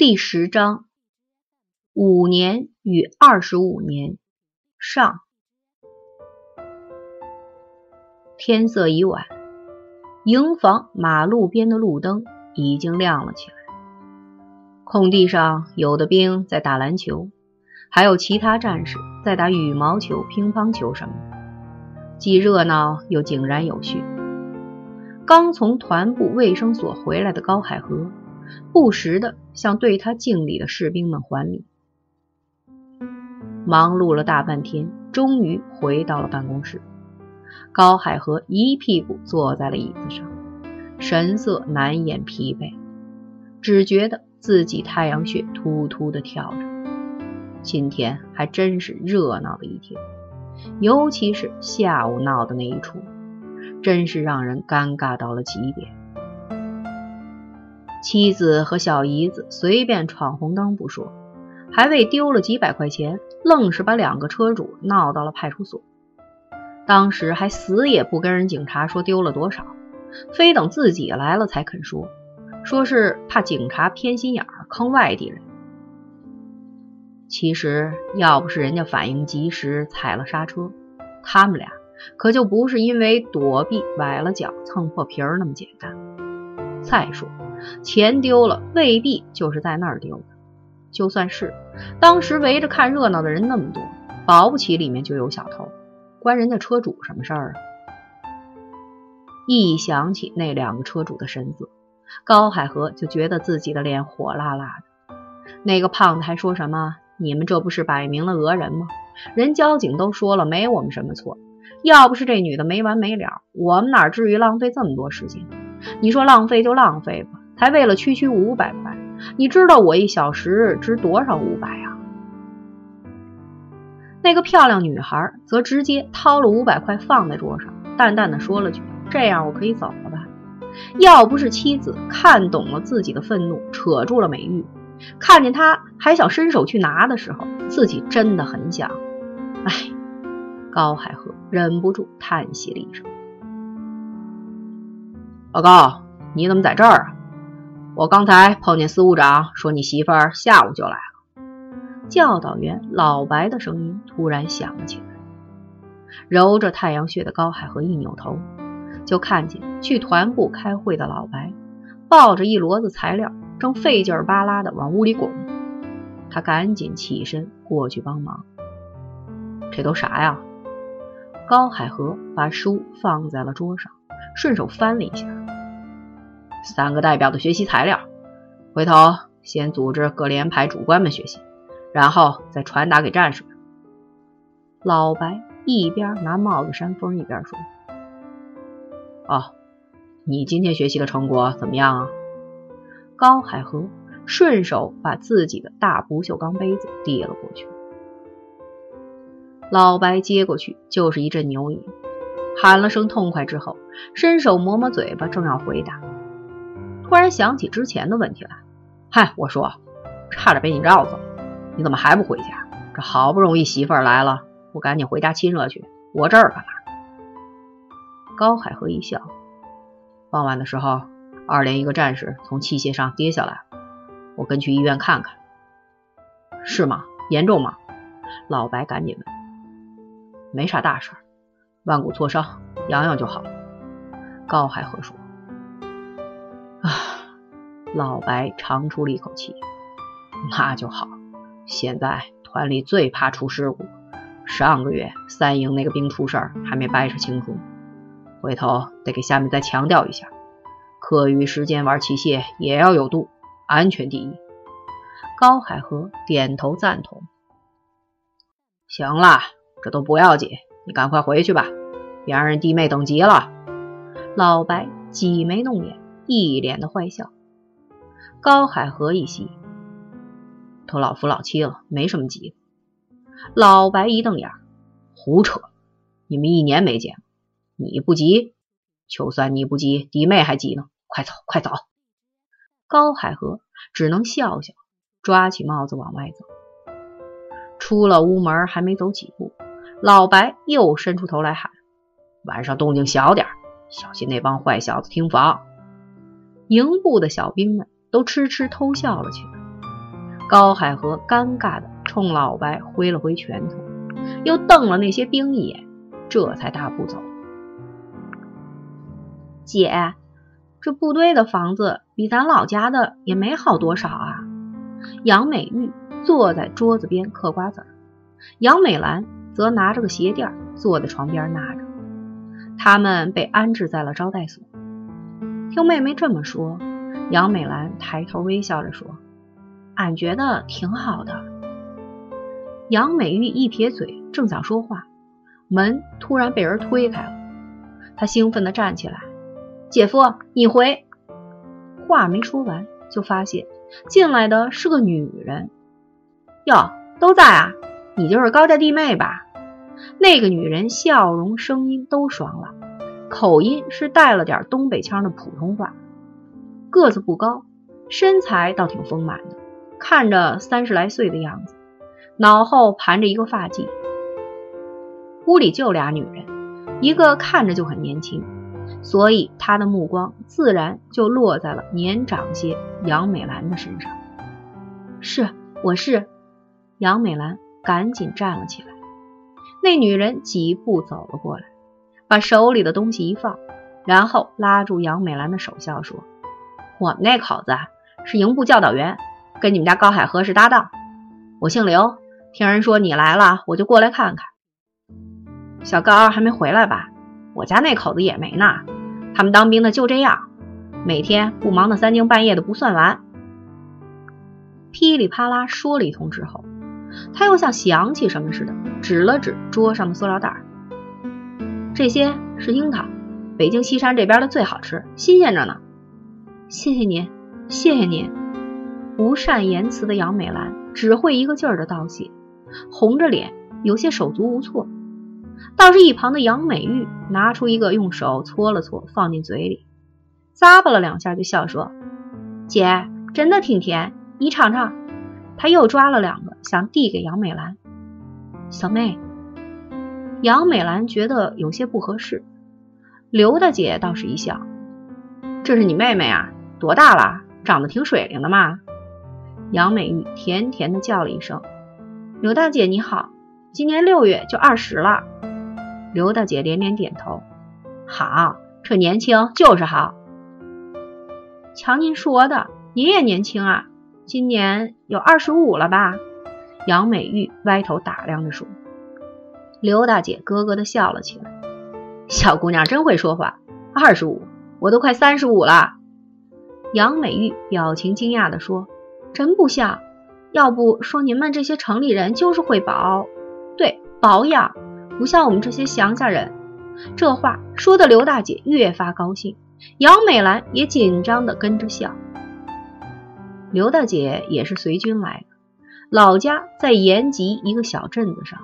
第十章，五年与二十五年上。天色已晚，营房马路边的路灯已经亮了起来。空地上，有的兵在打篮球，还有其他战士在打羽毛球、乒乓球什么的，既热闹又井然有序。刚从团部卫生所回来的高海河。不时的向对他敬礼的士兵们还礼。忙碌了大半天，终于回到了办公室。高海河一屁股坐在了椅子上，神色难掩疲惫，只觉得自己太阳穴突突的跳着。今天还真是热闹的一天，尤其是下午闹的那一出，真是让人尴尬到了极点。妻子和小姨子随便闯红灯不说，还为丢了几百块钱，愣是把两个车主闹到了派出所。当时还死也不跟人警察说丢了多少，非等自己来了才肯说，说是怕警察偏心眼儿坑外地人。其实要不是人家反应及时踩了刹车，他们俩可就不是因为躲避崴了脚蹭破皮儿那么简单。再说。钱丢了未必就是在那儿丢的，就算是当时围着看热闹的人那么多，保不齐里面就有小偷，关人家车主什么事儿啊？一想起那两个车主的神色，高海河就觉得自己的脸火辣辣的。那个胖子还说什么：“你们这不是摆明了讹人吗？人交警都说了，没我们什么错。要不是这女的没完没了，我们哪至于浪费这么多时间？你说浪费就浪费吧。”还为了区区五百块，你知道我一小时值多少五百啊？那个漂亮女孩则直接掏了五百块放在桌上，淡淡的说了句：“这样我可以走了吧？”要不是妻子看懂了自己的愤怒，扯住了美玉，看见他还想伸手去拿的时候，自己真的很想……哎，高海河忍不住叹息了一声：“老高，你怎么在这儿啊？”我刚才碰见司务长说你媳妇儿下午就来了。教导员老白的声音突然响了起来。揉着太阳穴的高海河一扭头，就看见去团部开会的老白抱着一摞子材料，正费劲儿巴拉的往屋里拱。他赶紧起身过去帮忙。这都啥呀？高海河把书放在了桌上，顺手翻了一下。三个代表的学习材料，回头先组织各连排主官们学习，然后再传达给战士们。老白一边拿帽子扇风，一边说：“哦，你今天学习的成果怎么样啊？”高海河顺手把自己的大不锈钢杯子递了过去。老白接过去就是一阵牛饮，喊了声痛快之后，伸手抹抹嘴巴，正要回答。突然想起之前的问题来，嗨，我说，差点被你绕走，你怎么还不回家？这好不容易媳妇儿来了，不赶紧回家亲热去？我这儿干嘛？高海河一笑，傍晚的时候，二连一个战士从器械上跌下来，我跟去医院看看。是吗？严重吗？老白赶紧问。没啥大事，腕骨挫伤，养养就好。高海河说。老白长出了一口气，那就好。现在团里最怕出事故，上个月三营那个兵出事儿，还没掰扯清楚。回头得给下面再强调一下，课余时间玩器械也要有度，安全第一。高海河点头赞同。行了，这都不要紧，你赶快回去吧，别让人弟妹等急了。老白挤眉弄眼，一脸的坏笑。高海河一喜，都老夫老妻了，没什么急。老白一瞪眼，胡扯！你们一年没见，你不急，就算你不急，弟妹还急呢。快走，快走！高海河只能笑笑，抓起帽子往外走。出了屋门，还没走几步，老白又伸出头来喊：“晚上动静小点，小心那帮坏小子听房。”营部的小兵们。都痴痴偷笑了起来。高海河尴尬的冲老白挥了挥拳头，又瞪了那些兵一眼，这才大步走。姐，这部队的房子比咱老家的也没好多少啊。杨美玉坐在桌子边嗑瓜子儿，杨美兰则拿着个鞋垫坐在床边纳着。他们被安置在了招待所。听妹妹这么说，杨美兰抬头微笑着说：“俺觉得挺好的。”杨美玉一撇嘴，正想说话，门突然被人推开了。她兴奋地站起来：“姐夫，你回！”话没说完，就发现进来的是个女人。哟，都在啊！你就是高家弟妹吧？那个女人笑容、声音都爽朗。口音是带了点东北腔的普通话，个子不高，身材倒挺丰满的，看着三十来岁的样子，脑后盘着一个发髻。屋里就俩女人，一个看着就很年轻，所以他的目光自然就落在了年长些杨美兰的身上。是，我是杨美兰，赶紧站了起来。那女人几步走了过来。把手里的东西一放，然后拉住杨美兰的手，笑说：“我们那口子是营部教导员，跟你们家高海河是搭档。我姓刘，听人说你来了，我就过来看看。小高还没回来吧？我家那口子也没呢。他们当兵的就这样，每天不忙的三更半夜的不算完。”噼里啪啦说了一通之后，他又像想起什么似的，指了指桌上的塑料袋。这些是樱桃，北京西山这边的最好吃，新鲜着呢。谢谢您，谢谢您。不善言辞的杨美兰只会一个劲儿的道谢，红着脸，有些手足无措。倒是一旁的杨美玉拿出一个，用手搓了搓，放进嘴里，咂巴了两下，就笑说：“姐，真的挺甜，你尝尝。”他又抓了两个，想递给杨美兰。小妹。杨美兰觉得有些不合适，刘大姐倒是一笑：“这是你妹妹啊，多大了？长得挺水灵的嘛。”杨美玉甜甜的叫了一声：“刘大姐你好，今年六月就二十了。”刘大姐连连点头：“好，这年轻就是好。”瞧您说的，您也年轻啊，今年有二十五了吧？杨美玉歪头打量着说。刘大姐咯咯的笑了起来，小姑娘真会说话。二十五，我都快三十五了。杨美玉表情惊讶的说：“真不像，要不说您们这些城里人就是会保，对，保养，不像我们这些乡下人。”这话说的刘大姐越发高兴，杨美兰也紧张的跟着笑。刘大姐也是随军来的，老家在延吉一个小镇子上。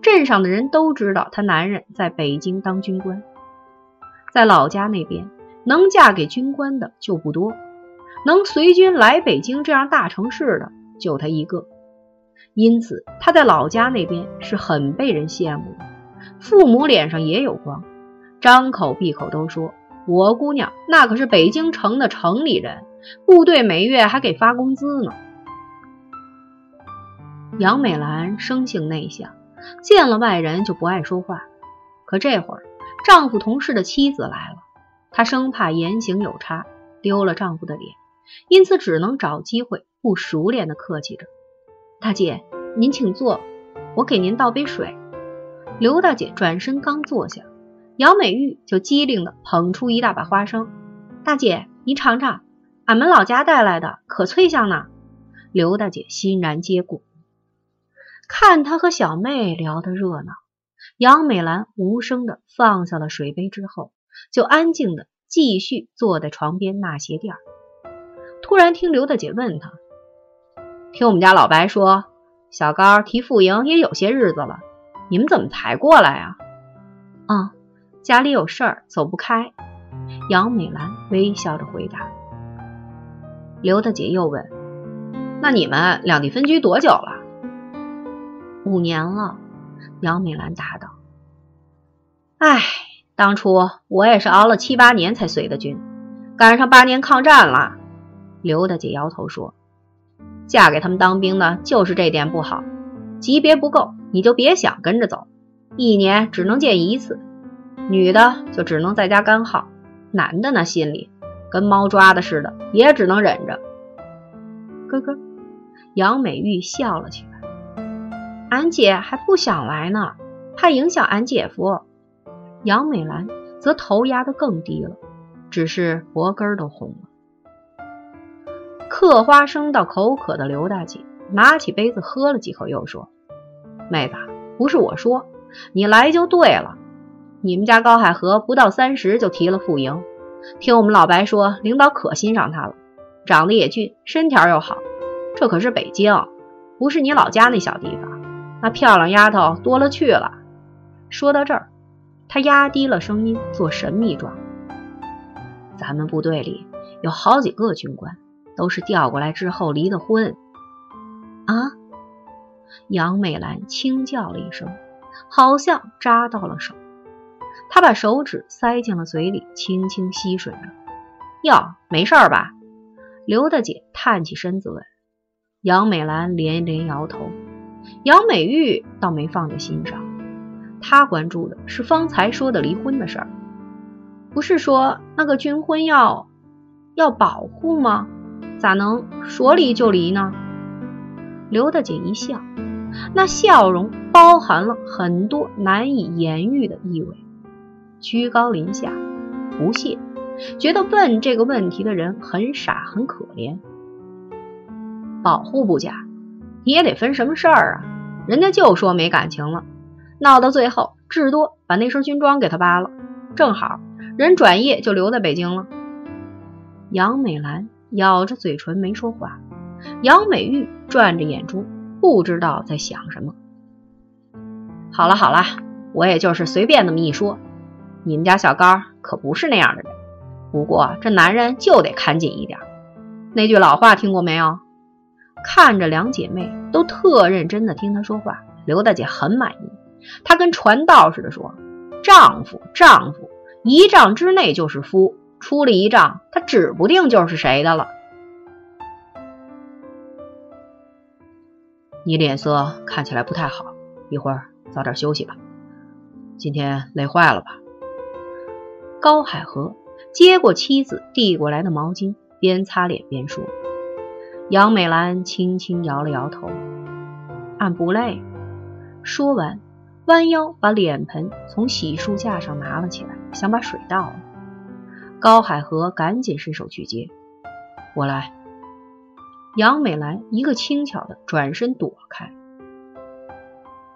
镇上的人都知道，她男人在北京当军官，在老家那边能嫁给军官的就不多，能随军来北京这样大城市的就他一个，因此他在老家那边是很被人羡慕的，父母脸上也有光，张口闭口都说我姑娘那可是北京城的城里人，部队每月还给发工资呢。杨美兰生性内向。见了外人就不爱说话，可这会儿丈夫同事的妻子来了，她生怕言行有差丢了丈夫的脸，因此只能找机会不熟练的客气着：“大姐，您请坐，我给您倒杯水。”刘大姐转身刚坐下，姚美玉就机灵的捧出一大把花生：“大姐，您尝尝，俺们老家带来的，可脆香呢。”刘大姐欣然接过。看她和小妹聊得热闹，杨美兰无声的放下了水杯之后，就安静的继续坐在床边纳鞋垫。突然听刘大姐问他：“听我们家老白说，小高提副营也有些日子了，你们怎么才过来啊？”“啊，家里有事儿，走不开。”杨美兰微笑着回答。刘大姐又问：“那你们两地分居多久了？”五年了，杨美兰答道：“哎，当初我也是熬了七八年才随的军，赶上八年抗战了。”刘大姐摇头说：“嫁给他们当兵的就是这点不好，级别不够，你就别想跟着走，一年只能见一次。女的就只能在家干耗，男的那心里跟猫抓的似的，也只能忍着。咯咯，杨美玉笑了起来。俺姐还不想来呢，怕影响俺姐夫。杨美兰则头压得更低了，只是脖根都红了。嗑花生到口渴的刘大姐拿起杯子喝了几口，又说：“妹子，不是我说，你来就对了。你们家高海河不到三十就提了副营，听我们老白说，领导可欣赏他了，长得也俊，身条又好。这可是北京，不是你老家那小地方。那漂亮丫头多了去了。”说到这儿，他压低了声音，做神秘状：“咱们部队里有好几个军官。”都是调过来之后离的婚啊！杨美兰轻叫了一声，好像扎到了手。她把手指塞进了嘴里，轻轻吸吮着。哟，没事吧？刘大姐探起身子问。杨美兰连连摇头。杨美玉倒没放在心上，他关注的是方才说的离婚的事儿。不是说那个军婚要要保护吗？咋能说离就离呢？刘大姐一笑，那笑容包含了很多难以言喻的意味，居高临下，不屑，觉得问这个问题的人很傻很可怜。保护不假，你也得分什么事儿啊？人家就说没感情了，闹到最后，至多把那身军装给他扒了，正好人转业就留在北京了。杨美兰。咬着嘴唇没说话，杨美玉转着眼珠，不知道在想什么。好了好了，我也就是随便那么一说，你们家小高可不是那样的人。不过这男人就得看紧一点。那句老话听过没有？看着两姐妹都特认真的听她说话，刘大姐很满意。她跟传道似的说：“丈夫，丈夫，一丈之内就是夫。”出了一丈，他指不定就是谁的了。你脸色看起来不太好，一会儿早点休息吧。今天累坏了吧？高海河接过妻子递过来的毛巾，边擦脸边说。杨美兰轻轻摇了摇头：“俺不累。”说完，弯腰把脸盆从洗漱架上拿了起来，想把水倒了。高海河赶紧伸手去接，我来。杨美兰一个轻巧的转身躲开。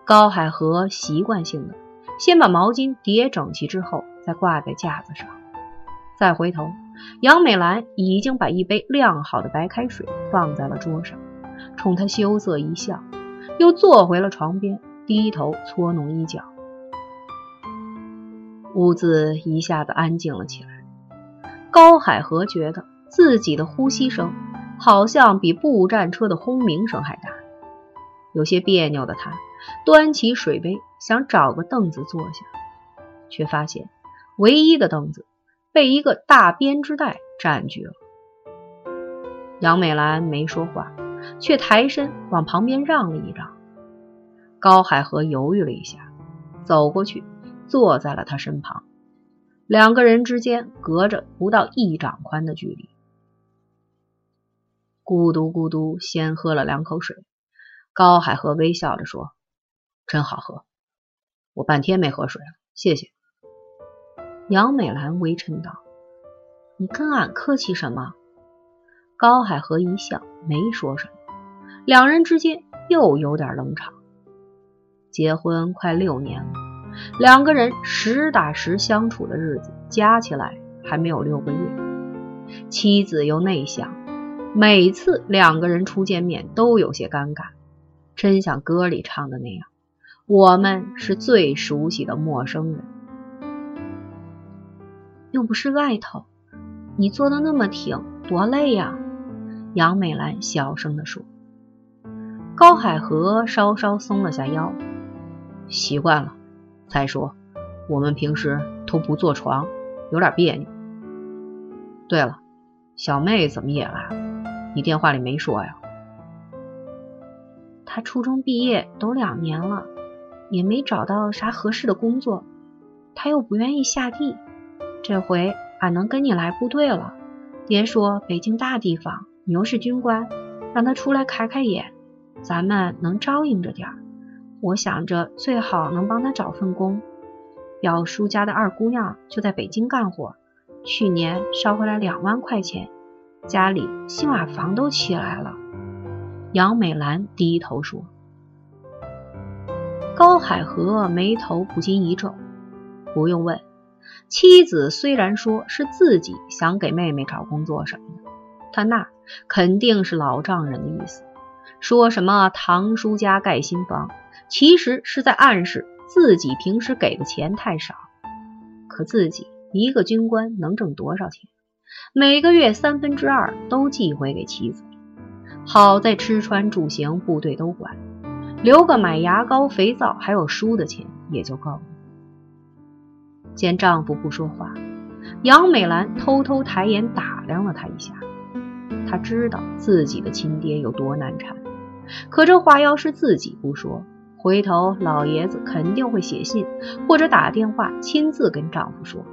高海河习惯性的先把毛巾叠整齐，之后再挂在架子上，再回头，杨美兰已经把一杯晾好的白开水放在了桌上，冲他羞涩一笑，又坐回了床边，低头搓弄衣角。屋子一下子安静了起来。高海河觉得自己的呼吸声好像比步战车的轰鸣声还大，有些别扭的他端起水杯想找个凳子坐下，却发现唯一的凳子被一个大编织袋占据了。杨美兰没说话，却抬身往旁边让了一让。高海河犹豫了一下，走过去坐在了他身旁。两个人之间隔着不到一掌宽的距离，咕嘟咕嘟，先喝了两口水。高海河微笑着说：“真好喝，我半天没喝水了，谢谢。”杨美兰微嗔道：“你跟俺客气什么？”高海河一笑，没说什么。两人之间又有点冷场。结婚快六年了。两个人实打实相处的日子加起来还没有六个月，妻子又内向，每次两个人初见面都有些尴尬，真像歌里唱的那样：“我们是最熟悉的陌生人。”又不是外头，你坐的那么挺，多累呀！杨美兰小声地说。高海河稍稍松了下腰，习惯了。再说，我们平时都不坐床，有点别扭。对了，小妹怎么也来了？你电话里没说呀？他初中毕业都两年了，也没找到啥合适的工作，他又不愿意下地。这回俺能跟你来部队了，别说北京大地方，你又是军官，让他出来开开眼，咱们能照应着点儿。我想着最好能帮他找份工。表叔家的二姑娘就在北京干活，去年捎回来两万块钱，家里新瓦房都起来了。杨美兰低头说：“高海河眉头不禁一皱，不用问，妻子虽然说是自己想给妹妹找工作什么的，他那肯定是老丈人的意思。说什么堂叔家盖新房，其实是在暗示自己平时给的钱太少。可自己一个军官能挣多少钱？每个月三分之二都寄回给妻子。”好在吃穿住行部队都管，留个买牙膏、肥皂还有书的钱也就够了。见丈夫不说话，杨美兰偷偷抬眼打量了他一下。她知道自己的亲爹有多难缠，可这话要是自己不说，回头老爷子肯定会写信或者打电话亲自跟丈夫说，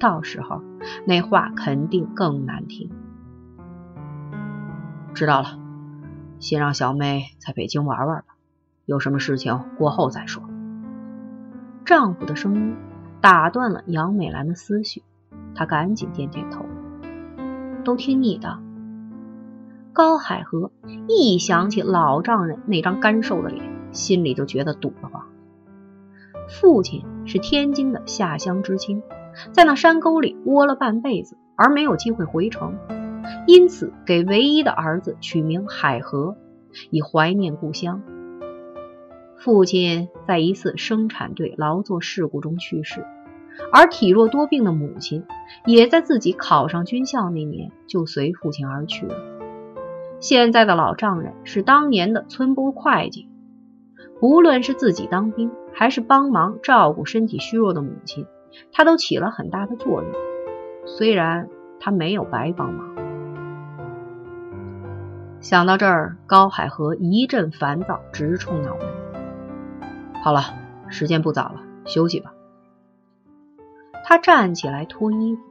到时候那话肯定更难听。知道了。先让小妹在北京玩玩吧，有什么事情过后再说。丈夫的声音打断了杨美兰的思绪，她赶紧点点头，都听你的。高海河一想起老丈人那张干瘦的脸，心里就觉得堵得慌。父亲是天津的下乡知青，在那山沟里窝了半辈子，而没有机会回城。因此，给唯一的儿子取名海河，以怀念故乡。父亲在一次生产队劳作事故中去世，而体弱多病的母亲也在自己考上军校那年就随父亲而去了。现在的老丈人是当年的村部会计，无论是自己当兵，还是帮忙照顾身体虚弱的母亲，他都起了很大的作用。虽然他没有白帮忙。想到这儿，高海河一阵烦躁，直冲脑门。好了，时间不早了，休息吧。他站起来脱衣服，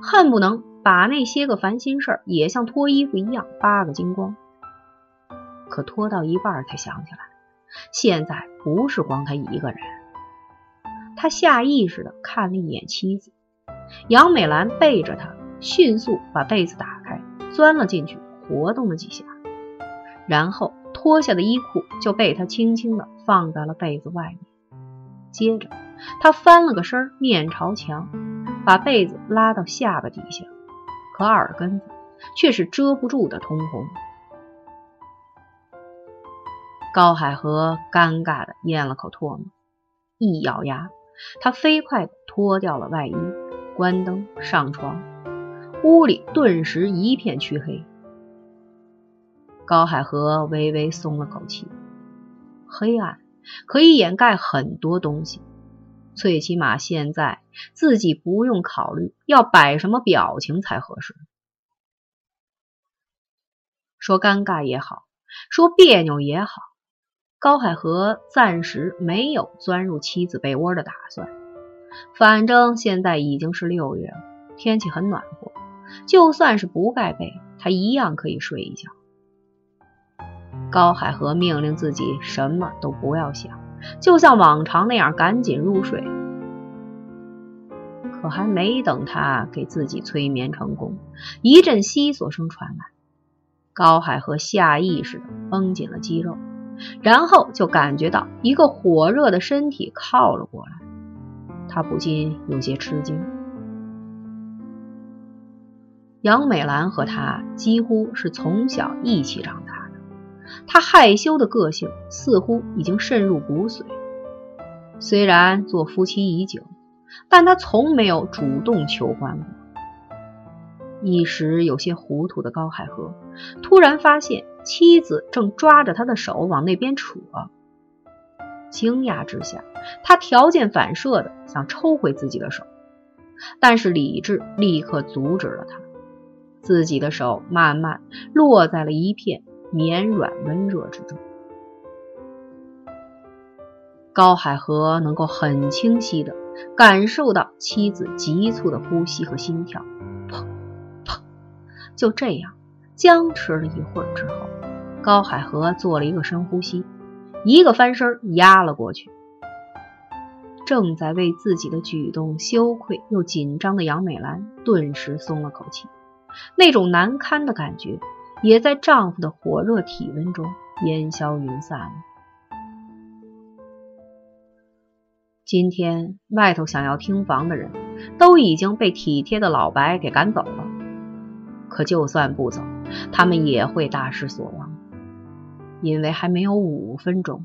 恨不能把那些个烦心事也像脱衣服一样扒个精光。可脱到一半才想起来，现在不是光他一个人。他下意识的看了一眼妻子杨美兰，背着他，迅速把被子打开，钻了进去。活动了几下，然后脱下的衣裤就被他轻轻地放在了被子外面。接着，他翻了个身，面朝墙，把被子拉到下巴底下，可耳根子却是遮不住的通红。高海河尴尬的咽了口唾沫，一咬牙，他飞快的脱掉了外衣，关灯上床，屋里顿时一片黢黑。高海河微微松了口气，黑暗可以掩盖很多东西，最起码现在自己不用考虑要摆什么表情才合适。说尴尬也好，说别扭也好，高海河暂时没有钻入妻子被窝的打算。反正现在已经是六月了，天气很暖和，就算是不盖被，他一样可以睡一觉。高海河命令自己什么都不要想，就像往常那样赶紧入睡。可还没等他给自己催眠成功，一阵悉索声传来，高海河下意识地绷紧了肌肉，然后就感觉到一个火热的身体靠了过来，他不禁有些吃惊。杨美兰和他几乎是从小一起长大。他害羞的个性似乎已经渗入骨髓。虽然做夫妻已久，但他从没有主动求欢过。一时有些糊涂的高海河突然发现妻子正抓着他的手往那边扯，惊讶之下，他条件反射的想抽回自己的手，但是理智立刻阻止了他。自己的手慢慢落在了一片。绵软温热之中，高海河能够很清晰的感受到妻子急促的呼吸和心跳，砰砰。就这样僵持了一会儿之后，高海河做了一个深呼吸，一个翻身压了过去。正在为自己的举动羞愧又紧张的杨美兰顿时松了口气，那种难堪的感觉也在丈夫的火热体温中烟消云散了。今天外头想要听房的人都已经被体贴的老白给赶走了，可就算不走，他们也会大失所望，因为还没有五分钟，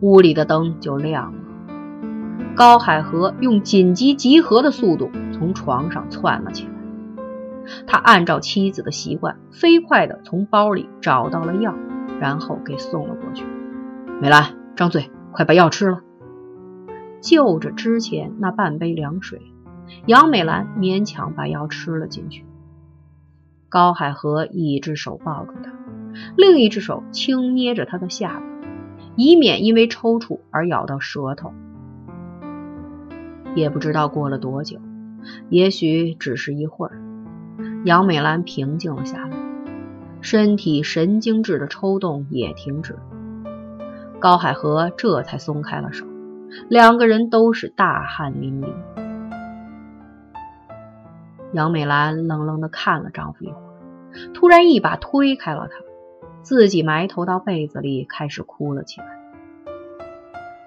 屋里的灯就亮了。高海河用紧急集合的速度从床上窜了起来。他按照妻子的习惯，飞快地从包里找到了药，然后给送了过去。美兰，张嘴，快把药吃了。就着之前那半杯凉水，杨美兰勉强把药吃了进去。高海河一只手抱住她，另一只手轻捏着她的下巴，以免因为抽搐而咬到舌头。也不知道过了多久，也许只是一会儿，杨美兰平静了下来，身体神经质的抽动也停止，高海河这才松开了手，两个人都是大汗淋漓。杨美兰冷冷的看了丈夫一会儿，突然一把推开了他，自己埋头到被子里开始哭了起来，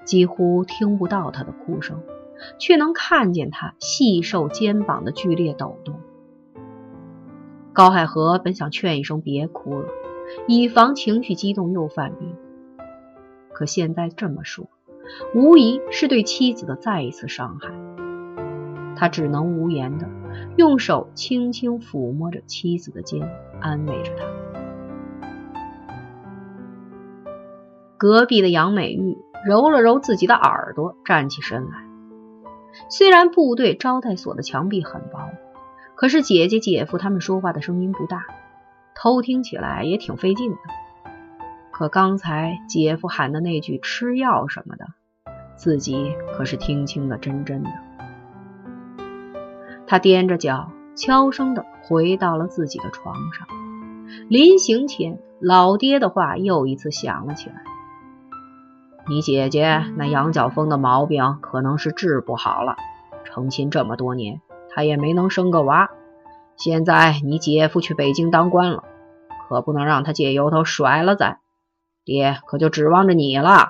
几乎听不到他的哭声。却能看见他细瘦肩膀的剧烈抖动。高海河本想劝一声别哭了，以防情绪激动又犯病，可现在这么说，无疑是对妻子的再一次伤害。他只能无言的用手轻轻抚摸着妻子的肩，安慰着她。隔壁的杨美玉揉了揉自己的耳朵，站起身来。虽然部队招待所的墙壁很薄，可是姐姐姐夫他们说话的声音不大，偷听起来也挺费劲的。可刚才姐夫喊的那句“吃药”什么的，自己可是听清了真真的。他踮着脚，悄声的回到了自己的床上。临行前，老爹的话又一次响了起来。你姐姐那羊角风的毛病可能是治不好了，成亲这么多年，她也没能生个娃。现在你姐夫去北京当官了，可不能让他借由头甩了咱，爹可就指望着你了。